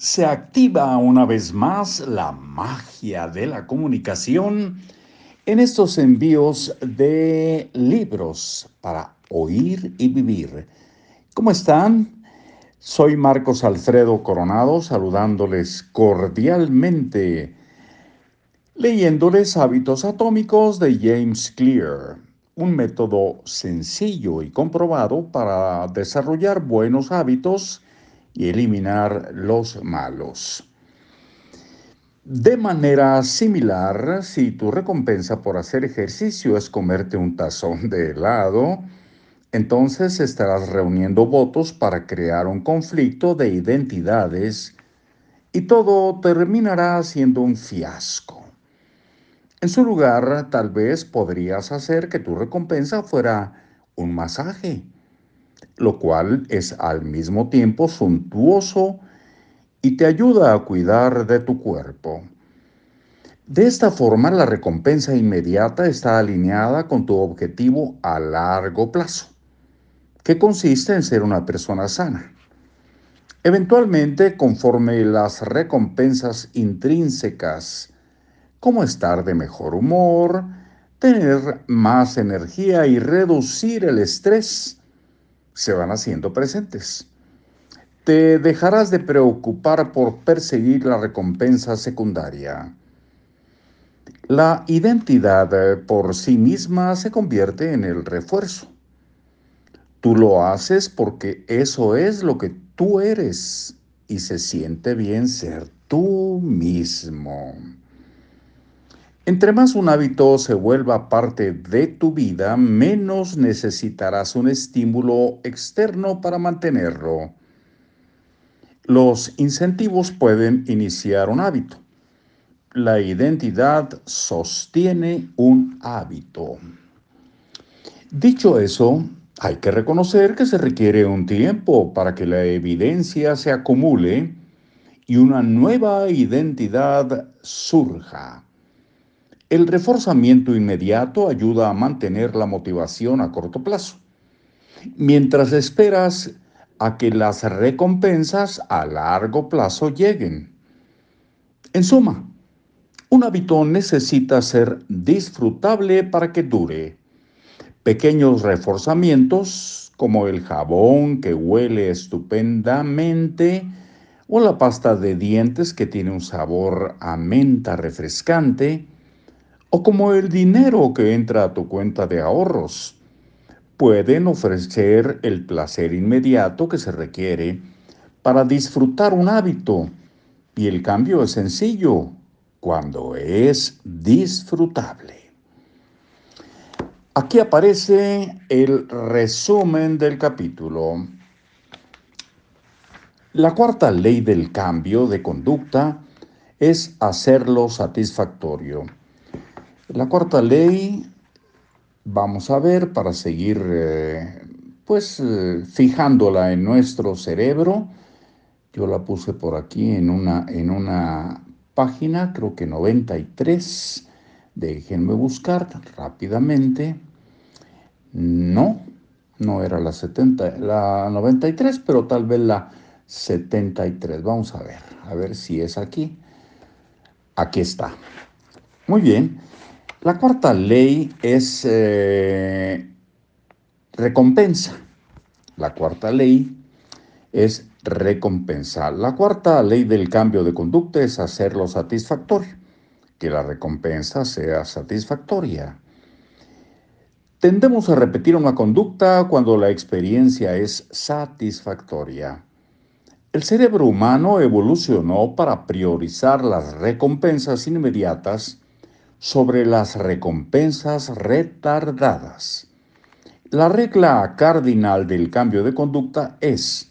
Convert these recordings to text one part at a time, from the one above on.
se activa una vez más la magia de la comunicación en estos envíos de libros para oír y vivir. ¿Cómo están? Soy Marcos Alfredo Coronado saludándoles cordialmente, leyéndoles Hábitos Atómicos de James Clear, un método sencillo y comprobado para desarrollar buenos hábitos y eliminar los malos. De manera similar, si tu recompensa por hacer ejercicio es comerte un tazón de helado, entonces estarás reuniendo votos para crear un conflicto de identidades y todo terminará siendo un fiasco. En su lugar, tal vez podrías hacer que tu recompensa fuera un masaje lo cual es al mismo tiempo suntuoso y te ayuda a cuidar de tu cuerpo. De esta forma, la recompensa inmediata está alineada con tu objetivo a largo plazo, que consiste en ser una persona sana. Eventualmente, conforme las recompensas intrínsecas, como estar de mejor humor, tener más energía y reducir el estrés, se van haciendo presentes. Te dejarás de preocupar por perseguir la recompensa secundaria. La identidad por sí misma se convierte en el refuerzo. Tú lo haces porque eso es lo que tú eres y se siente bien ser tú mismo. Entre más un hábito se vuelva parte de tu vida, menos necesitarás un estímulo externo para mantenerlo. Los incentivos pueden iniciar un hábito. La identidad sostiene un hábito. Dicho eso, hay que reconocer que se requiere un tiempo para que la evidencia se acumule y una nueva identidad surja. El reforzamiento inmediato ayuda a mantener la motivación a corto plazo, mientras esperas a que las recompensas a largo plazo lleguen. En suma, un hábito necesita ser disfrutable para que dure. Pequeños reforzamientos como el jabón que huele estupendamente o la pasta de dientes que tiene un sabor a menta refrescante, o como el dinero que entra a tu cuenta de ahorros. Pueden ofrecer el placer inmediato que se requiere para disfrutar un hábito y el cambio es sencillo cuando es disfrutable. Aquí aparece el resumen del capítulo. La cuarta ley del cambio de conducta es hacerlo satisfactorio. La cuarta ley, vamos a ver, para seguir eh, pues eh, fijándola en nuestro cerebro, yo la puse por aquí en una, en una página, creo que 93, déjenme buscar rápidamente. No, no era la 70, la 93, pero tal vez la 73. Vamos a ver, a ver si es aquí. Aquí está. Muy bien. La cuarta ley es eh, recompensa. La cuarta ley es recompensa. La cuarta ley del cambio de conducta es hacerlo satisfactorio, que la recompensa sea satisfactoria. Tendemos a repetir una conducta cuando la experiencia es satisfactoria. El cerebro humano evolucionó para priorizar las recompensas inmediatas sobre las recompensas retardadas. La regla cardinal del cambio de conducta es,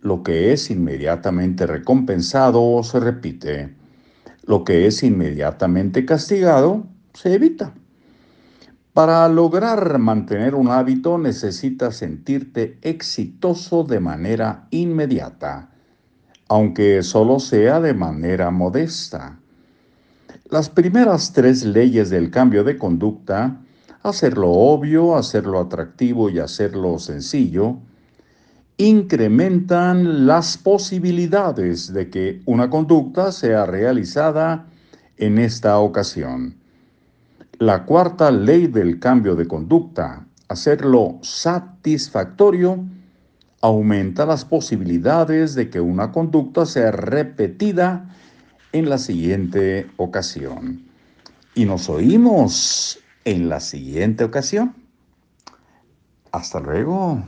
lo que es inmediatamente recompensado se repite, lo que es inmediatamente castigado se evita. Para lograr mantener un hábito necesitas sentirte exitoso de manera inmediata, aunque solo sea de manera modesta. Las primeras tres leyes del cambio de conducta, hacerlo obvio, hacerlo atractivo y hacerlo sencillo, incrementan las posibilidades de que una conducta sea realizada en esta ocasión. La cuarta ley del cambio de conducta, hacerlo satisfactorio, aumenta las posibilidades de que una conducta sea repetida en la siguiente ocasión. Y nos oímos en la siguiente ocasión. Hasta luego.